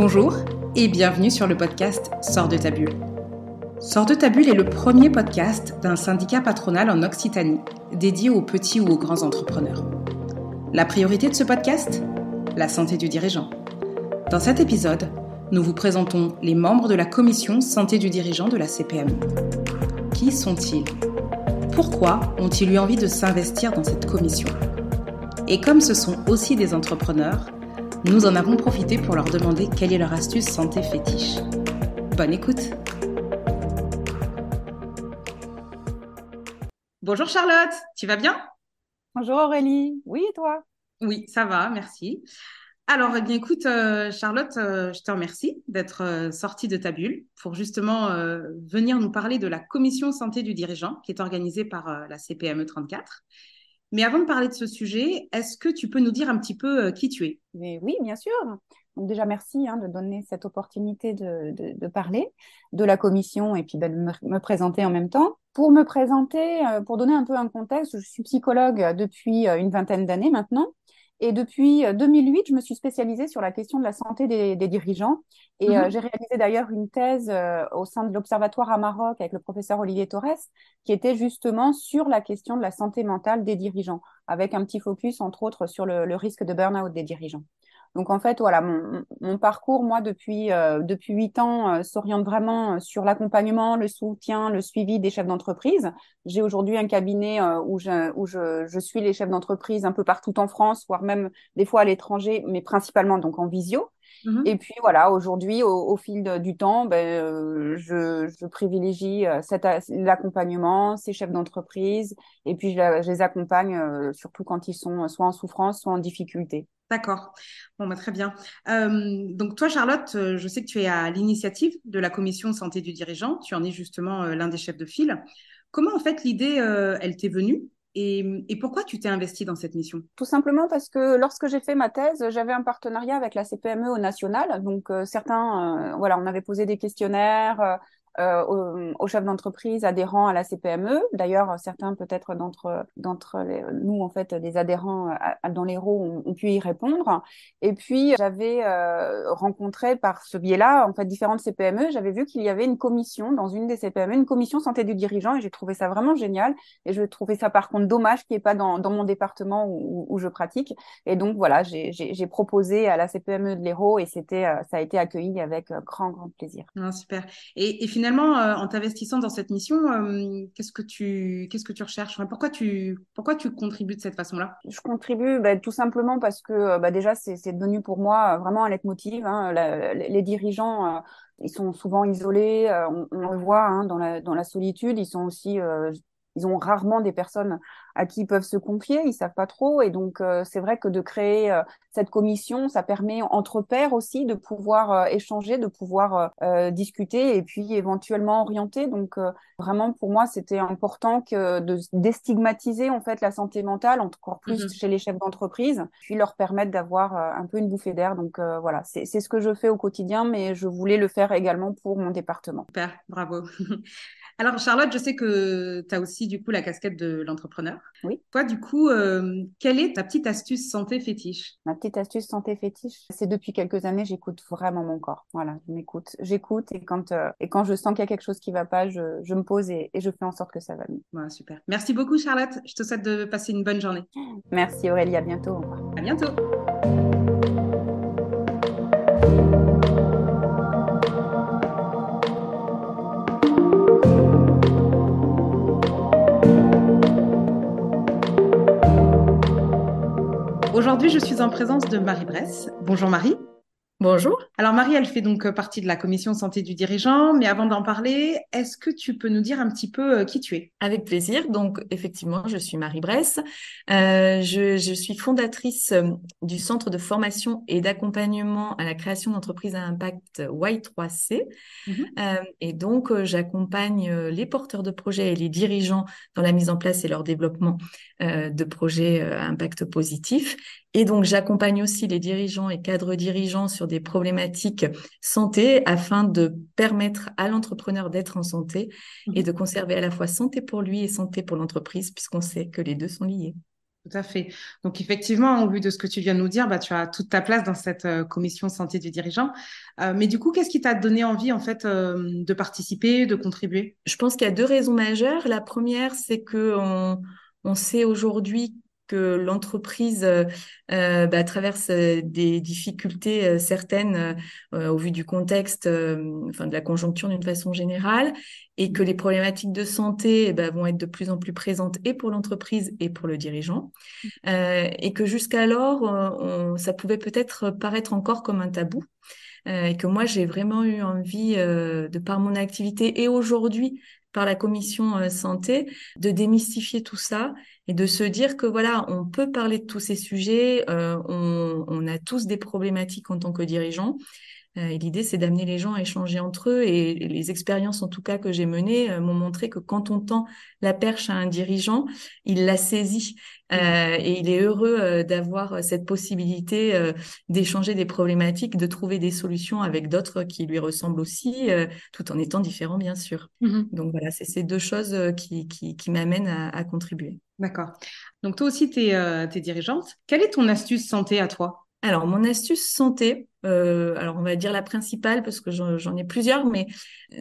Bonjour et bienvenue sur le podcast Sors de ta bulle. Sors de ta bulle est le premier podcast d'un syndicat patronal en Occitanie dédié aux petits ou aux grands entrepreneurs. La priorité de ce podcast? La santé du dirigeant. Dans cet épisode, nous vous présentons les membres de la commission santé du dirigeant de la CPM. Qui sont-ils? Pourquoi ont-ils eu envie de s'investir dans cette commission? Et comme ce sont aussi des entrepreneurs, nous en avons profité pour leur demander quelle est leur astuce santé fétiche. Bonne écoute. Bonjour Charlotte, tu vas bien? Bonjour Aurélie, oui et toi? Oui, ça va, merci. Alors, eh bien, écoute, euh, Charlotte, euh, je te remercie d'être euh, sortie de ta bulle pour justement venir nous parler de la commission santé du dirigeant qui est organisée par la CPME 34 mais avant de parler de ce sujet, est-ce que tu peux nous dire un petit peu euh, qui tu es? Oui, bien sûr. Déjà, merci hein, de donner cette opportunité de, parler de la commission et puis de me, présenter en même temps. Pour me présenter, euh, pour donner un peu un contexte, je suis psychologue depuis euh, une vingtaine d'années maintenant. Et depuis 2008, euh, je me suis spécialisée sur la question de la santé des, dirigeants. Et euh, mhm. j'ai réalisé d'ailleurs une thèse euh, au sein de l'Observatoire à Maroc avec le professeur Olivier Torres, qui était justement sur la question de la santé mentale des dirigeants, avec un petit focus, entre autres, sur le risque de burn-out des dirigeants. Donc en fait, voilà, mon, parcours, moi, depuis euh, depuis huit ans, euh, s'oriente vraiment euh, sur l'accompagnement, le soutien, le suivi des chefs d'entreprise. J'ai aujourd'hui un cabinet où, je, où je suis les chefs d'entreprise un peu partout en France, voire même des fois à l'étranger, mais principalement donc en visio. Mmh Et puis voilà, aujourd'hui, au, fil du temps, ben, je, je, privilégie l'accompagnement, ces chefs d'entreprise, et puis je, je les accompagne surtout quand ils sont soit en souffrance, soit en difficulté. D'accord. Bon, bah, très bien. Euh, donc toi, Charlotte, euh, je sais que tu es à l'initiative de la commission santé du dirigeant. Tu en es justement euh, l'un des chefs de file. Comment en fait l'idée, elle t'est venue? Et, pourquoi tu t'es investie dans cette mission? Tout simplement parce que lorsque j'ai fait ma thèse, j'avais un partenariat avec la CPME au national. Donc certains, voilà, on avait posé des questionnaires euh, aux, chefs d'entreprise adhérents à la CPME. D'ailleurs, certains peut-être d'entre d'entre nous en fait des adhérents dans les ont, ont, pu y répondre. Et puis j'avais euh, rencontré par ce biais-là en fait différentes CPME. J'avais vu qu'il y avait une commission dans une des CPME, une commission santé du dirigeant, et j'ai trouvé ça vraiment génial. Et je trouvais ça par contre dommage qu'il n'y ait pas dans, dans mon département où, où, je pratique. Et donc voilà, j'ai proposé à la CPME de l'Hérault et c'était euh, ça a été accueilli avec grand grand plaisir. Ah, super. Et, et finalement finalement, euh, en t'investissant dans cette mission, euh, qu'est-ce que tu recherches? Pourquoi tu contribues de cette façon-là? Je contribue bah, tout simplement parce que euh, bah, déjà c'est devenu pour moi vraiment un leitmotiv. Hein. les dirigeants ils sont souvent isolés, on, le voit hein, dans la solitude, ils sont aussi ils ont rarement des personnes à qui ils peuvent se confier, ils savent pas trop. Et donc, euh, c'est vrai que de créer euh, cette commission, ça permet entre pairs aussi de pouvoir euh, échanger, de pouvoir discuter et puis éventuellement orienter. Donc, vraiment, pour moi, c'était important que de déstigmatiser en fait la santé mentale, encore plus mmh chez les chefs d'entreprise, puis leur permettre d'avoir un peu une bouffée d'air. Donc, voilà, c'est ce que je fais au quotidien, mais je voulais le faire également pour mon département. Super, bravo. Alors, Charlotte, je sais que tu as aussi du coup la casquette de l'entrepreneur. Oui. Toi, du coup, euh, quelle est ta petite astuce santé fétiche? Ma petite astuce santé fétiche, c'est depuis quelques années, j'écoute vraiment mon corps. Voilà, je m'écoute. J'écoute et quand, euh, et quand je sens qu'il y a quelque chose qui va pas, je, je me pose et, et, je fais en sorte que ça va mieux. Super. Merci beaucoup, Charlotte. Je te souhaite de passer une bonne journée. Merci, Aurélie. À bientôt. À bientôt. Aujourd'hui, je suis en présence de Marie Bresse. Bonjour Marie. Bonjour. Alors Marie, elle fait donc partie de la commission santé du dirigeant, mais avant d'en parler, est-ce que tu peux nous dire un petit peu euh, qui tu es? Avec plaisir. Donc effectivement, je suis Marie Bresse. Euh, je, je, suis fondatrice euh, du centre de formation et d'accompagnement à la création d'entreprises à impact Y3C. Mhm. euh, et donc euh, j'accompagne les porteurs de projets et les dirigeants dans la mise en place et leur développement euh, de projets à impact positif. Et donc, j'accompagne aussi les dirigeants et cadres dirigeants sur des problématiques santé afin de permettre à l'entrepreneur d'être en santé et de conserver à la fois santé pour lui et santé pour l'entreprise, puisqu'on sait que les deux sont liés. Tout à fait. Donc effectivement, au vu de ce que tu viens de nous dire, bah, tu as toute ta place dans cette euh, commission santé du dirigeant. Euh, mais du coup, qu'est-ce qui t'a donné envie en fait euh, de participer, de contribuer? Je pense qu'il y a deux raisons majeures. La première, c'est que on, on sait aujourd'hui que l'entreprise euh, euh, bah, traverse euh, des difficultés certaines au vu du contexte, enfin de la conjoncture d'une façon générale, et que les problématiques de santé ben, vont être de plus en plus présentes et pour l'entreprise et pour le dirigeant, et que jusqu'alors ça pouvait peut-être paraître encore comme un tabou. et que moi j'ai vraiment eu envie, de par mon activité et aujourd'hui par la commission santé, de démystifier tout ça et de se dire que voilà, on peut parler de tous ces sujets, euh, on, on, a tous des problématiques en tant que dirigeants. Euh, et l'idée, c'est d'amener les gens à échanger entre eux. Et, les expériences, en tout cas, que j'ai menées, euh, m'ont montré que quand on tend la perche à un dirigeant, il la saisit. Mmh. Euh, et il est heureux d'avoir cette possibilité d'échanger des problématiques, de trouver des solutions avec d'autres qui lui ressemblent aussi, tout en étant différents, bien sûr. Mmh. Donc voilà, c'est ces deux choses qui, qui, qui m'amènent à, à, contribuer. D'accord. Donc toi aussi, tu es, es dirigeante. Quelle est ton astuce santé à toi? Alors, mon astuce santé, euh, alors on va dire la principale parce que j'en ai plusieurs, mais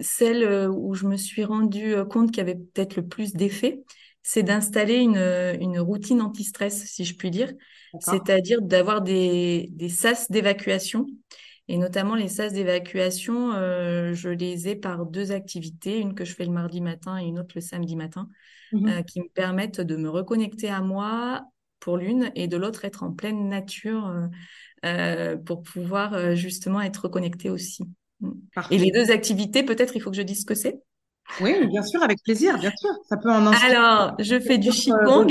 celle euh, où je me suis rendu euh, compte qu'il y avait peut-être le plus d'effet, c'est d'installer une, une routine anti-stress, si je puis dire, c'est-à-dire d'avoir des, des sas d'évacuation. Et notamment les sas d'évacuation, je les ai par deux activités, une que je fais le mardi matin et une autre le samedi matin, mmh qui me permettent de me reconnecter à moi, pour l'une et de l'autre être en pleine nature euh, euh, pour pouvoir euh, justement être reconnecté aussi. Mm. Et les deux activités, peut-être il faut que je dise ce que c'est? Oui, bien sûr, avec plaisir, bien sûr. Ça peut en Alors, je fais du qigong.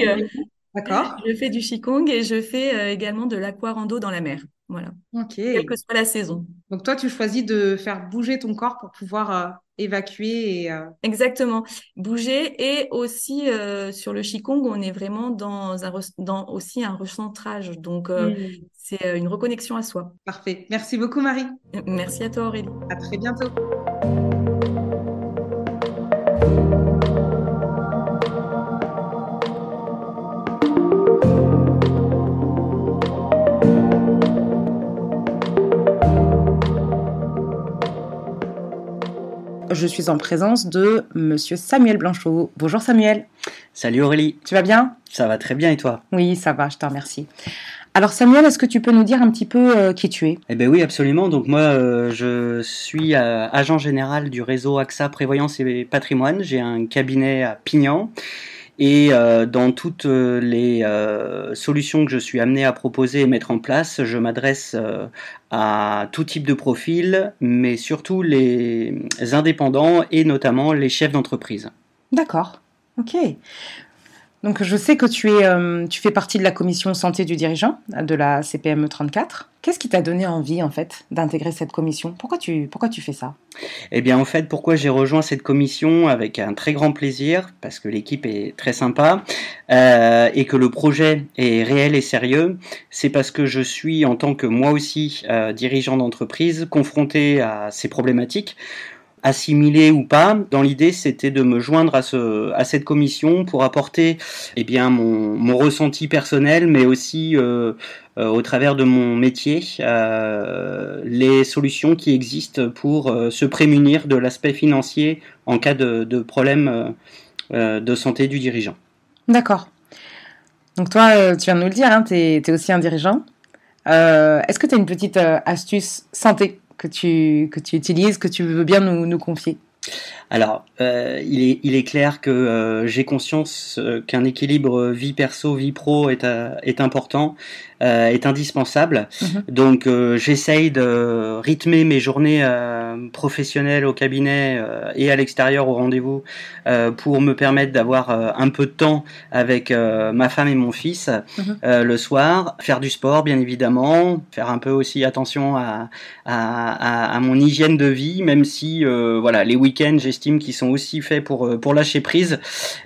D'accord. Je fais du qigong et je fais également de l'aquarando dans la mer. Voilà. Ok. Quelle que soit la saison. Donc toi, tu choisis de faire bouger ton corps pour pouvoir évacuer et euh, exactement bouger et aussi euh, sur le qigong on est vraiment dans un dans aussi un recentrage donc euh, mm. c'est une reconnexion à soi parfait merci beaucoup Marie merci à toi Aurélie à très bientôt je suis en présence de monsieur Samuel Blanchot. Bonjour Samuel. Salut Aurélie. Tu vas bien? Ça va très bien et toi? Oui, ça va, je te remercie. Alors Samuel, est-ce que tu peux nous dire un petit peu euh, qui tu es? Eh bien oui, absolument. Donc moi, euh, je suis euh, agent général du réseau AXA Prévoyance et Patrimoine. J'ai un cabinet à Pignan. Et euh, dans toutes euh, les euh, solutions que je suis amené à proposer et mettre en place, je m'adresse à tout type de profil, mais surtout les indépendants et notamment les chefs d'entreprise. D'accord. Ok. Donc je sais que tu, es, euh, fais partie de la commission santé du dirigeant de la CPME 34. Qu'est-ce qui t'a donné envie en fait d'intégrer cette commission? Pourquoi tu, pourquoi tu fais ça? Eh bien en fait pourquoi j'ai rejoint cette commission? Avec un très grand plaisir parce que l'équipe est très sympa euh, et que le projet est réel et sérieux, c'est parce que je suis en tant que moi aussi euh, dirigeant d'entreprise confronté à ces problématiques assimilé ou pas. Dans l'idée, c'était de me joindre à, ce, à cette commission pour apporter eh bien, mon, mon ressenti personnel, mais aussi euh, euh, au travers de mon métier, euh, les solutions qui existent pour se prémunir de l'aspect financier en cas de, de problème de santé du dirigeant. D'accord. Donc toi, tu viens de nous le dire, hein, tu es, aussi un dirigeant. Est-ce que tu as une petite astuce santé? Que tu, que tu utilises, que tu veux bien nous, nous confier alors, euh, il, est, il est clair que euh, j'ai conscience euh, qu'un équilibre vie perso, vie pro est, est important, est indispensable. Mhm. Donc, j'essaye de rythmer mes journées professionnelles au cabinet et à l'extérieur au rendez-vous pour me permettre d'avoir un peu de temps avec ma femme et mon fils mhm. le soir, faire du sport bien évidemment, faire un peu aussi attention à, à, à, mon hygiène de vie, même si voilà les week-ends j'estime qu'ils sont aussi faits pour, euh, pour lâcher prise.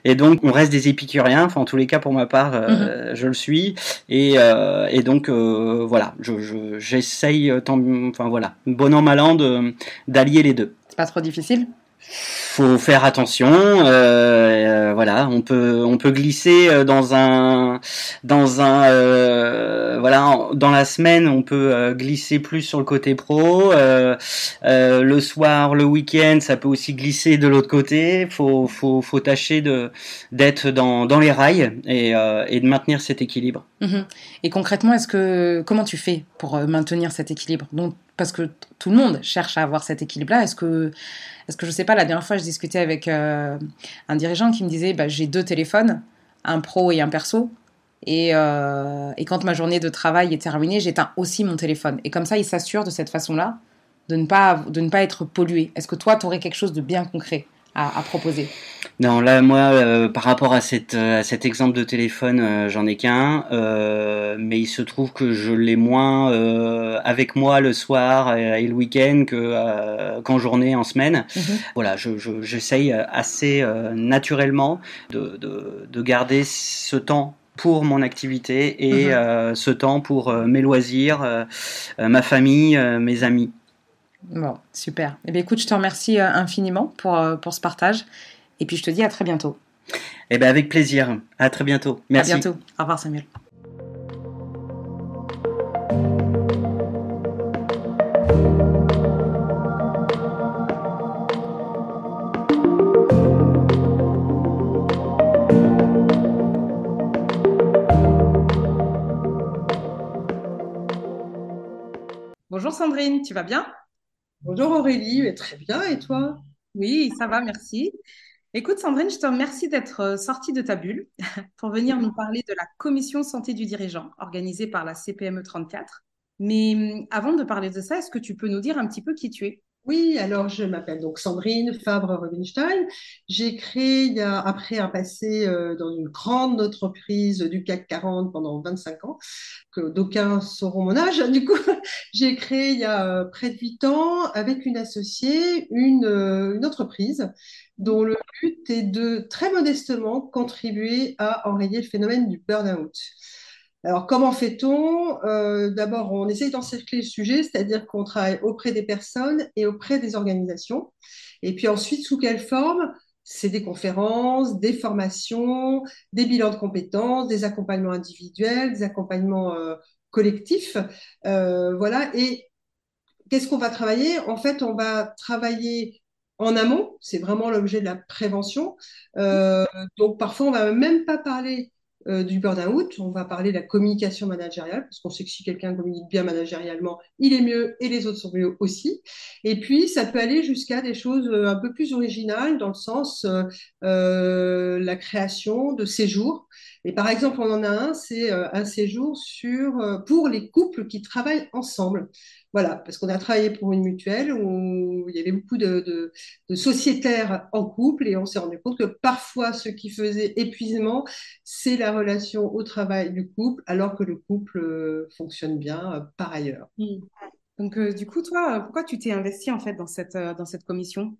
Et donc, on reste des épicuriens. Enfin, en tous les cas, pour ma part, euh, mhm. je le suis. Et, euh, et donc, voilà, je, j'essaye, enfin voilà, bon an, mal an, d'allier les deux. C'est pas trop difficile? Faut faire attention. Euh, voilà, on peut on peut glisser dans un dans un voilà dans la semaine on peut glisser plus sur le côté pro. le soir, le week-end, ça peut aussi glisser de l'autre côté. Faut faut faut tâcher de d'être dans dans les rails et de maintenir cet équilibre. Mhm. Et concrètement, est-ce que comment tu fais pour maintenir cet équilibre? Donc parce que tout le monde cherche à avoir cet équilibre-là. Est-ce que, est-ce que je sais pas, la dernière fois, je discutais avec euh, un dirigeant qui me disait, bah, j'ai deux téléphones, un pro et un perso. Et, euh, et quand ma journée de travail est terminée, j'éteins aussi mon téléphone. Et comme ça, il s'assure de cette façon-là de ne pas, de ne pas être pollué. Est-ce que toi, tu aurais quelque chose de bien concret? À, proposer Non, là, moi, euh, par rapport à, cette, à cet exemple de téléphone, euh, j'en ai qu'un, euh, mais il se trouve que je l'ai moins avec moi le soir et, le week-end que qu'en journée, en semaine. Mhm. Voilà, j'essaye je, assez naturellement de, de, de, garder ce temps pour mon activité et mhm. ce temps pour mes loisirs, ma famille, mes amis. Bon, super. Eh bien, écoute, je te remercie euh, infiniment pour, euh, pour ce partage. Et puis, je te dis à très bientôt. Eh bien, avec plaisir. À très bientôt. Merci. À bientôt. Au revoir, Samuel. Bonjour Sandrine, tu vas bien? Bonjour Aurélie, très bien, et toi? Oui, ça va, merci. Écoute, Sandrine, je te remercie d'être euh, sortie de ta bulle pour venir nous parler de la commission santé du dirigeant organisée par la CPME 34. Mais hum, avant de parler de ça, est-ce que tu peux nous dire un petit peu qui tu es? Oui, alors je m'appelle donc Sandrine Fabre-Rubinstein. J'ai créé, a, après un passé euh, dans une grande entreprise du CAC 40 pendant 25 ans, que d'aucuns sauront mon âge, du coup, j'ai créé il y a euh, près de 8 ans avec une associée une, euh, une entreprise dont le but est de très modestement contribuer à enrayer le phénomène du burn-out. Alors, comment fait-on? Euh, D'abord, on essaye d'encercler le sujet, c'est-à-dire qu'on travaille auprès des personnes et auprès des organisations. Et puis ensuite, sous quelle forme? C'est des conférences, des formations, des bilans de compétences, des accompagnements individuels, des accompagnements euh, collectifs. Euh, voilà. Et qu'est-ce qu'on va travailler? En fait, on va travailler en amont. C'est vraiment l'objet de la prévention. donc, parfois, on va même pas parler euh, du burn-out. On va parler de la communication managériale, parce qu'on sait que si quelqu'un communique bien managérialement, il est mieux et les autres sont mieux aussi. Et puis, ça peut aller jusqu'à des choses euh, un peu plus originales, dans le sens euh, la création de séjours. Et par exemple, on en a un, c'est un séjour sur, pour les couples qui travaillent ensemble. Voilà, parce qu'on a travaillé pour une mutuelle où il y avait beaucoup de, sociétaires en couple et on s'est rendu compte que parfois ce qui faisait épuisement, c'est la relation au travail du couple, alors que le couple euh, fonctionne bien euh, par ailleurs. Mmh. Donc, euh, du coup, toi, pourquoi tu t'es investi en fait dans cette, dans cette commission?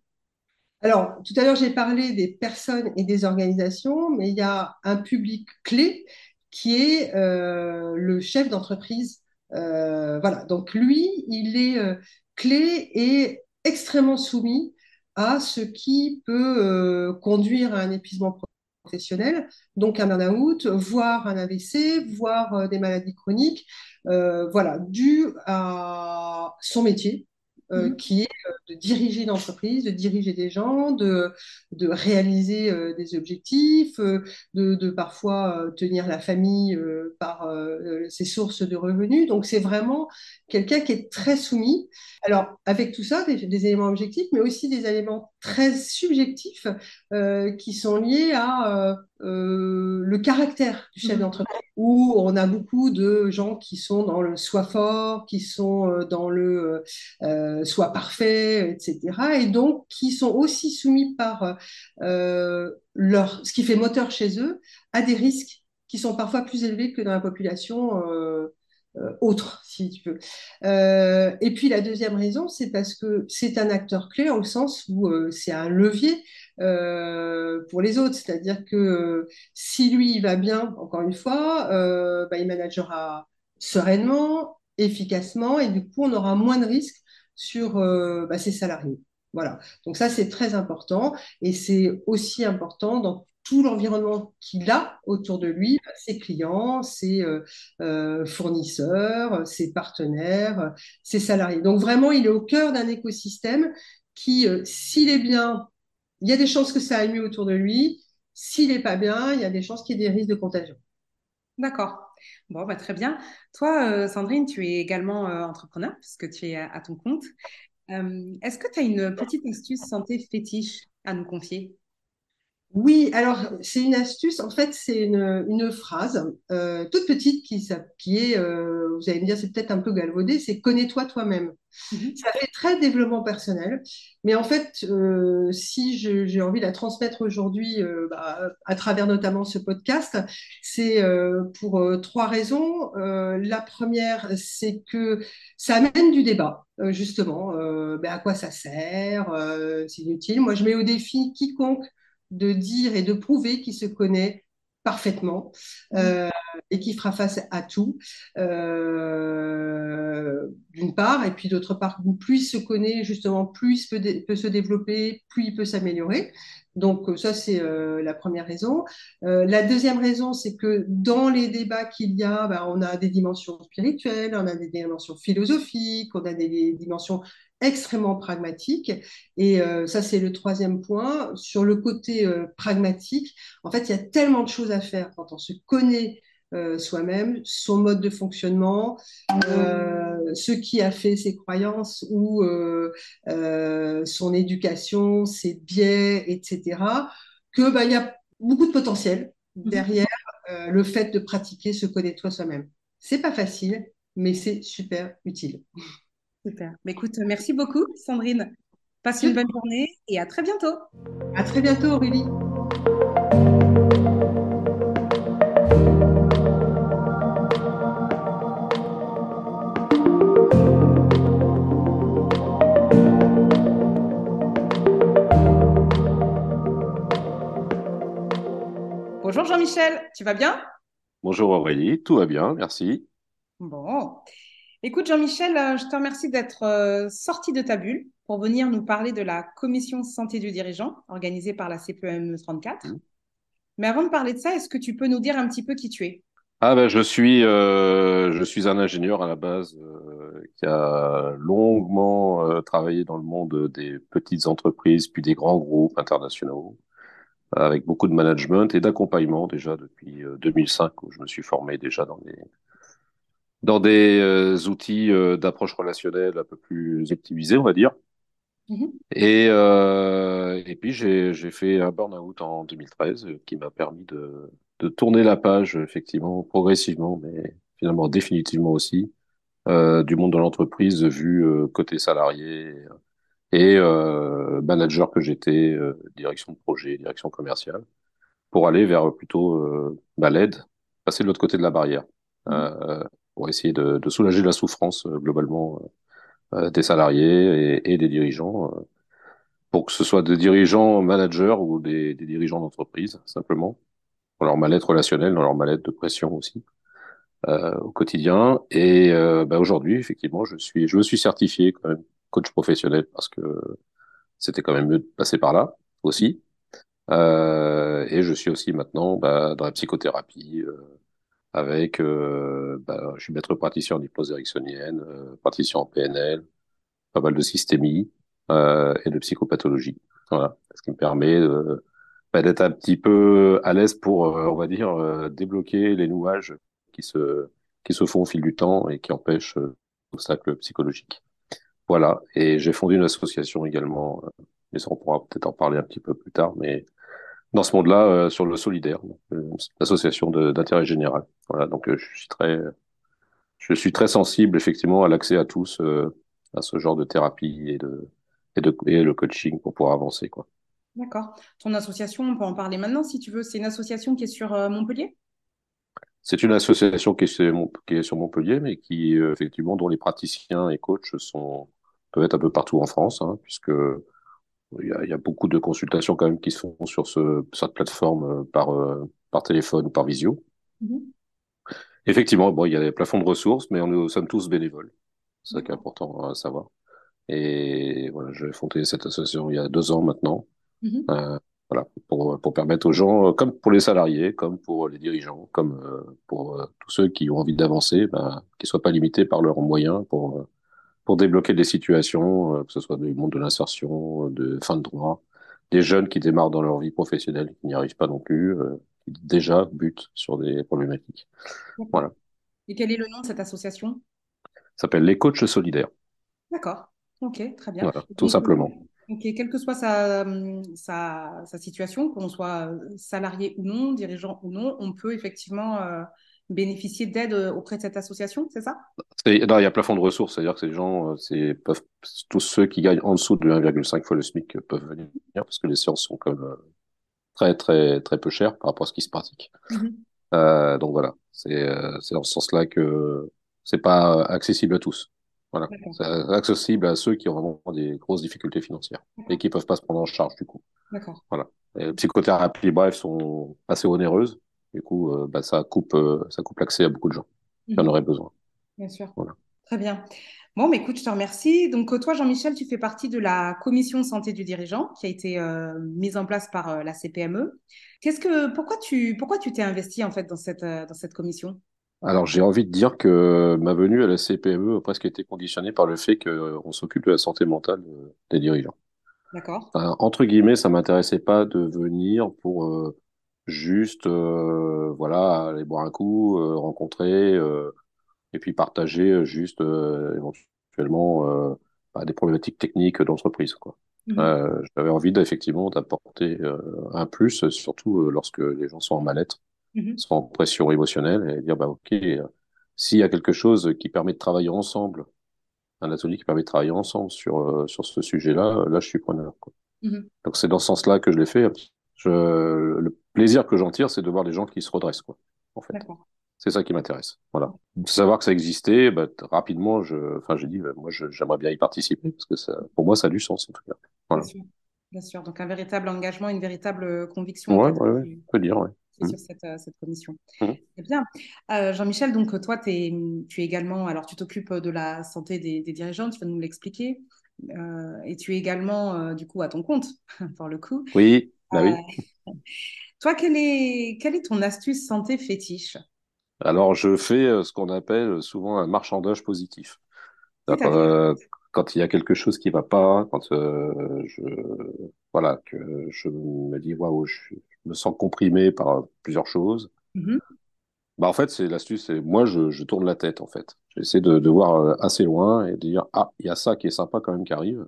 Alors, tout à l'heure, j'ai parlé des personnes et des organisations, mais il y a un public clé qui est le chef d'entreprise voilà, donc lui, il est euh, clé et extrêmement soumis à ce qui peut euh, conduire à un épuisement professionnel, donc un burn-out, voire un AVC, voire des maladies chroniques, voilà, dû à son métier, euh, mhm. qui est euh, de diriger une entreprise, de diriger des gens, de, de réaliser euh, des objectifs, de, de, parfois tenir la famille par ses sources de revenus. Donc c'est vraiment quelqu'un qui est très soumis. Alors avec tout ça, des, des, éléments objectifs, mais aussi des éléments très subjectifs qui sont liés à le caractère du chef mhm. d'entreprise, où on a beaucoup de gens qui sont dans le soi fort, qui sont dans le euh, soit parfait, etc. Et donc qui sont aussi soumis par euh, leur, ce qui fait moteur chez eux, à des risques qui sont parfois plus élevés que dans la population euh, autre, si tu veux. et puis la deuxième raison, c'est parce que c'est un acteur clé au sens où c'est un levier pour les autres. C'est-à-dire que si lui il va bien, encore une fois, bah, il managera sereinement, efficacement, et du coup on aura moins de risques sur euh, bah, ses salariés. Voilà. Donc ça, c'est très important. Et c'est aussi important dans tout l'environnement qu'il a autour de lui, ses clients, ses euh, euh, fournisseurs, ses partenaires, ses salariés. Donc vraiment, il est au cœur d'un écosystème qui, euh, s'il est bien, il y a des chances que ça aille mieux autour de lui. S'il n'est pas bien, il y a des chances qu'il y ait des risques de contagion. D'accord. Bon, bah, très bien. Toi, Sandrine, tu es également entrepreneur puisque tu es à ton compte. Est-ce que tu as une petite astuce santé fétiche à nous confier? Oui, alors c'est une astuce, en fait c'est une, une phrase euh, toute petite qui, qui est, euh, vous allez me dire c'est peut-être un peu galvaudé, c'est connais-toi toi-même. Mhm. Ça fait très développement personnel, mais en fait euh, si j'ai envie de la transmettre aujourd'hui bah, à travers notamment ce podcast, c'est pour trois raisons. la première, c'est que ça amène du débat, justement, ben, à quoi ça sert, c'est inutile. Moi je mets au défi quiconque de dire et de prouver qu'il se connaît parfaitement euh, et qui fera face à tout, euh, d'une part, et puis d'autre part, plus il se connaît, justement, plus il peut, se développer, plus il peut s'améliorer. Donc ça, c'est euh, la première raison. la deuxième raison, c'est que dans les débats qu'il y a, ben, on a des dimensions spirituelles, on a des dimensions philosophiques, on a des dimensions extrêmement pragmatique. Et euh, ça, c'est le troisième point. Sur le côté euh, pragmatique, en fait, il y a tellement de choses à faire quand on se connaît euh, soi-même, son mode de fonctionnement, ce qui a fait ses croyances ou son éducation, ses biais, etc., que bah, il y a beaucoup de potentiel mhm. derrière le fait de pratiquer se connaître soi-même. C'est pas facile, mais c'est super utile. Super. Mais écoute, merci beaucoup, Sandrine. Passe une bonne journée et à très bientôt. À très bientôt, Aurélie. Bonjour Jean-Michel, tu vas bien? Bonjour Aurélie, tout va bien, merci. Bon, Écoute, Jean-Michel, euh, je te remercie d'être euh, sorti de ta bulle pour venir nous parler de la commission santé du dirigeant organisée par la CPM 34. Mmh. Mais avant de parler de ça, est-ce que tu peux nous dire un petit peu qui tu es? Ah ben, je suis euh, je suis un ingénieur à la base qui a longuement travaillé dans le monde des petites entreprises puis des grands groupes internationaux avec beaucoup de management et d'accompagnement déjà depuis 2005 où je me suis formé déjà dans les dans des euh, outils euh, d'approche relationnelle un peu plus optimisés, on va dire. Mm-hmm. Et, euh, et puis j'ai fait un burn-out en 2013 qui m'a permis de, de tourner la page, effectivement, progressivement, mais finalement définitivement aussi, euh, du monde de l'entreprise vu côté salarié et manager que j'étais, direction de projet, direction commerciale, pour aller vers plutôt bah, l'aide, passer de l'autre côté de la barrière. Mm-hmm pour essayer de, de soulager la souffrance euh, globalement euh, euh, des salariés et, et des dirigeants, pour que ce soit des dirigeants managers ou des, des dirigeants d'entreprise, simplement, dans leur mal-être relationnel, dans leur mal-être de pression aussi. Euh, au quotidien. Et euh, bah aujourd'hui, effectivement, je suis, je me suis certifié quand même coach professionnel parce que c'était quand même mieux de passer par là aussi. Euh, et je suis aussi maintenant bah, dans la psychothérapie, avec, euh, bah, je suis maître praticien en hypnose ericksonienne, euh, praticien en PNL, pas mal de systémie euh, et de psychopathologie. Voilà, ce qui me permet bah, d'être un petit peu à l'aise pour, on va dire, débloquer les nouages qui se qui se font au fil du temps et qui empêchent l'obstacle psychologique. Voilà, et j'ai fondé une association également, mais ça on pourra peut-être en parler un petit peu plus tard, mais dans ce monde-là euh, sur le solidaire, euh, l'association d'intérêt général. Voilà, donc euh, je suis très, je suis très sensible effectivement à l'accès à tous à ce genre de thérapie et de et de et le coaching pour pouvoir avancer quoi. D'accord. Ton association, on peut en parler maintenant si tu veux. C'est une association qui est sur Montpellier? C'est une association qui est, sur, qui est sur Montpellier, mais qui effectivement dont les praticiens et coachs sont peuvent être un peu partout en France, hein, puisque il y, a, il y, a, beaucoup de consultations quand même qui se font sur ce, cette plateforme euh, par, euh, par téléphone ou par visio. Mm-hmm. Effectivement, bon, il y a des plafonds de ressources, mais on, nous sommes tous bénévoles. C'est ça qui est important à savoir. Et voilà, j'ai fondé cette association il y a deux ans maintenant. Mm-hmm. Euh, voilà, pour, pour permettre aux gens, comme pour les salariés, comme pour les dirigeants, comme euh, pour tous ceux qui ont envie d'avancer, ben, qu'ils soient pas limités par leurs moyens pour pour débloquer des situations, que ce soit du monde de l'insertion, de fin de droit, des jeunes qui démarrent dans leur vie professionnelle, qui n'y arrivent pas non plus, qui déjà butent sur des problématiques. Voilà. Et quel est le nom de cette association? Ça s'appelle les coachs solidaires. D'accord. Ok, très bien. Voilà, tout simplement. Ok, quelle que soit sa, sa, sa situation, qu'on soit salarié ou non, dirigeant ou non, on peut effectivement euh, bénéficier d'aide euh, auprès de cette association, c'est ça? Il y a plafond de ressources, c'est-à-dire que ces gens, euh, peuvent, tous ceux qui gagnent en dessous de 1,5 fois le SMIC peuvent venir, parce que les séances sont quand même très, très, très peu chères par rapport à ce qui se pratique. Mm-hmm. donc voilà, c'est dans ce sens-là que c'est pas accessible à tous. Voilà, c'est accessible à ceux qui ont vraiment des grosses difficultés financières et qui peuvent pas se prendre en charge du coup. D'accord. Voilà. les psychothérapies, bref, sont assez onéreuses. Du coup, euh, bah, ça coupe, euh, ça coupe l'accès à beaucoup de gens qui en mhm. auraient besoin. Bien sûr. Voilà. Très bien. Bon, mais écoute, je te remercie. Donc, toi, Jean-Michel, tu fais partie de la commission santé du dirigeant qui a été euh, mise en place par la CPME. Qu'est-ce que, pourquoi tu, pourquoi tu t'es investi en fait dans cette, dans cette commission? Alors j'ai envie de dire que ma venue à la CPME a presque été conditionnée par le fait qu'on s'occupe de la santé mentale des dirigeants. D'accord. entre guillemets, ça m'intéressait pas de venir pour euh, juste euh, voilà aller boire un coup, euh, rencontrer et puis partager juste éventuellement bah, des problématiques techniques d'entreprise quoi. Mmh. J'avais envie effectivement d'apporter un plus, surtout lorsque les gens sont en mal-être Mmh sans pression émotionnelle et dire bah ok euh, s'il y a quelque chose qui permet de travailler ensemble un atelier qui permet de travailler ensemble sur euh, sur ce sujet-là là je suis preneur quoi. Mmh donc c'est dans ce sens-là que je l'ai fait je, le plaisir que j'en tire c'est de voir les gens qui se redressent quoi en fait c'est ça qui m'intéresse voilà de savoir que ça existait bah, rapidement je enfin j'ai dit bah, moi j'aimerais bien y participer parce que ça pour moi ça a du sens en tout cas voilà. bien, sûr. bien sûr donc un véritable engagement une véritable conviction ouais, ouais, ouais, on peut dire ouais Mmh. sur cette, euh, cette commission. Mmh. bien. Euh, Jean-Michel, donc toi, es, tu es également, alors tu t'occupes de la santé des, dirigeants, tu vas nous l'expliquer, euh, et tu es également, du coup, à ton compte, pour le coup. Oui, bah oui. Toi, quelle est, quelle est ton astuce santé fétiche? Alors, je fais ce qu'on appelle souvent un marchandage positif. quand il y a quelque chose qui va pas, quand je voilà que je me dis waouh, je, me sens comprimé par euh, plusieurs choses. Mm-hmm. Bah, en fait, c'est l'astuce, c'est moi, je, je, tourne la tête, en fait. J'essaie de, de voir euh, assez loin et de dire, ah, il y a ça qui est sympa quand même qui arrive.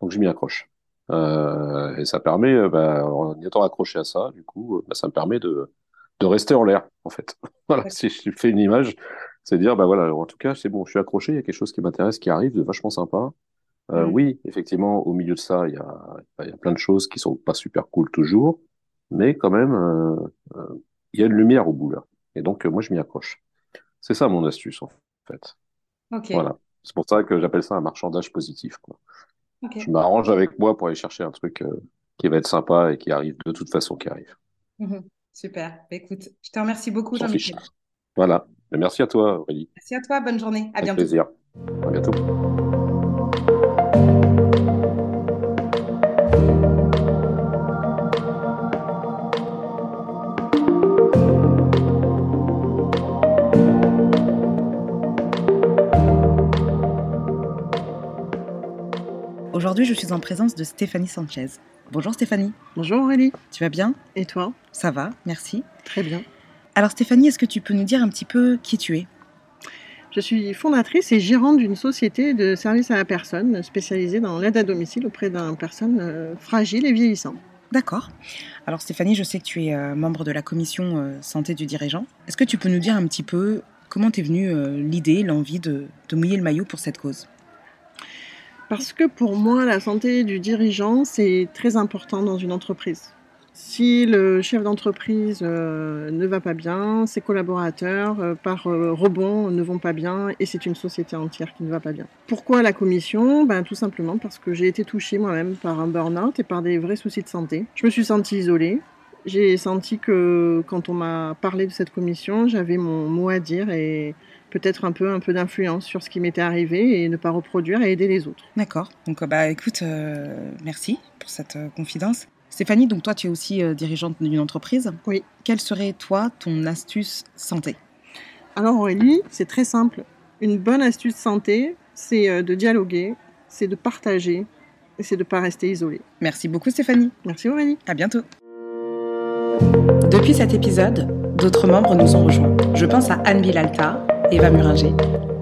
Donc, je m'y accroche. Euh, et ça permet, euh, bah, en étant accroché à ça, du coup, bah, ça me permet de, de rester en l'air, en fait. voilà, si je fais une image, c'est dire, bah voilà, en tout cas, c'est bon, je suis accroché, il y a quelque chose qui m'intéresse, qui arrive, de vachement sympa. Euh, mm. Oui, effectivement, au milieu de ça, il y a, il y a plein de choses qui sont pas super cool toujours mais quand même, euh, euh, il y a une lumière au bout là. Et donc, euh, moi, je m'y accroche. C'est ça mon astuce, en fait. Voilà. C'est pour ça que j'appelle ça un marchandage positif. Quoi. Je m'arrange avec moi pour aller chercher un truc qui va être sympa et qui arrive de toute façon qui arrive. Mhm. Super. Bah, écoute, je te remercie beaucoup, Jean-Michel. Voilà. merci à toi, Aurélie. Merci à toi. Bonne journée. À avec bientôt. plaisir. À bientôt. Aujourd'hui, je suis en présence de Stéphanie Sanchez. Bonjour Stéphanie. Bonjour Aurélie. Tu vas bien? Et toi? Ça va, merci. Très bien. Alors Stéphanie, est-ce que tu peux nous dire un petit peu qui tu es? Je suis fondatrice et gérante d'une société de services à la personne spécialisée dans l'aide à domicile auprès d'une personne euh, fragile et vieillissante. D'accord. Alors Stéphanie, je sais que tu es euh, membre de la commission euh, santé du dirigeant. Est-ce que tu peux nous dire un petit peu comment t'es venue l'idée, l'envie de mouiller le maillot pour cette cause? Parce que pour moi, la santé du dirigeant, c'est très important dans une entreprise. Si le chef d'entreprise euh, ne va pas bien, ses collaborateurs, euh, par euh, rebond, ne vont pas bien et c'est une société entière qui ne va pas bien. Pourquoi la commission? Ben, Tout simplement parce que j'ai été touchée moi-même par un burn-out et par des vrais soucis de santé. Je me suis sentie isolée. J'ai senti que quand on m'a parlé de cette commission, j'avais mon mot à dire et peut-être un peu, un peu d'influence sur ce qui m'était arrivé et ne pas reproduire et aider les autres. D'accord. Donc, bah, écoute, merci pour cette confidence. Stéphanie, donc toi, tu es aussi dirigeante d'une entreprise. Oui. Quelle serait, toi, ton astuce santé? Alors, Aurélie, c'est très simple. Une bonne astuce santé, c'est de dialoguer, c'est de partager et c'est de ne pas rester isolé. Merci beaucoup, Stéphanie. Merci, Aurélie. À bientôt. Depuis cet épisode, d'autres membres nous ont rejoints. Je pense à Anne Bilalta, Eva Muringer.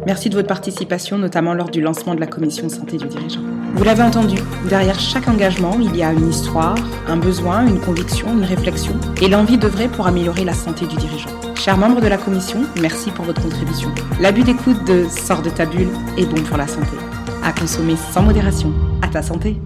Merci de votre participation, notamment lors du lancement de la commission santé du dirigeant. Vous l'avez entendu, derrière chaque engagement, il y a une histoire, un besoin, une conviction, une réflexion et l'envie d'œuvrer pour améliorer la santé du dirigeant. Chers membres de la commission, merci pour votre contribution. L'abus d'écoute de Sors de ta bulle est bon pour la santé. À consommer sans modération. À ta santé.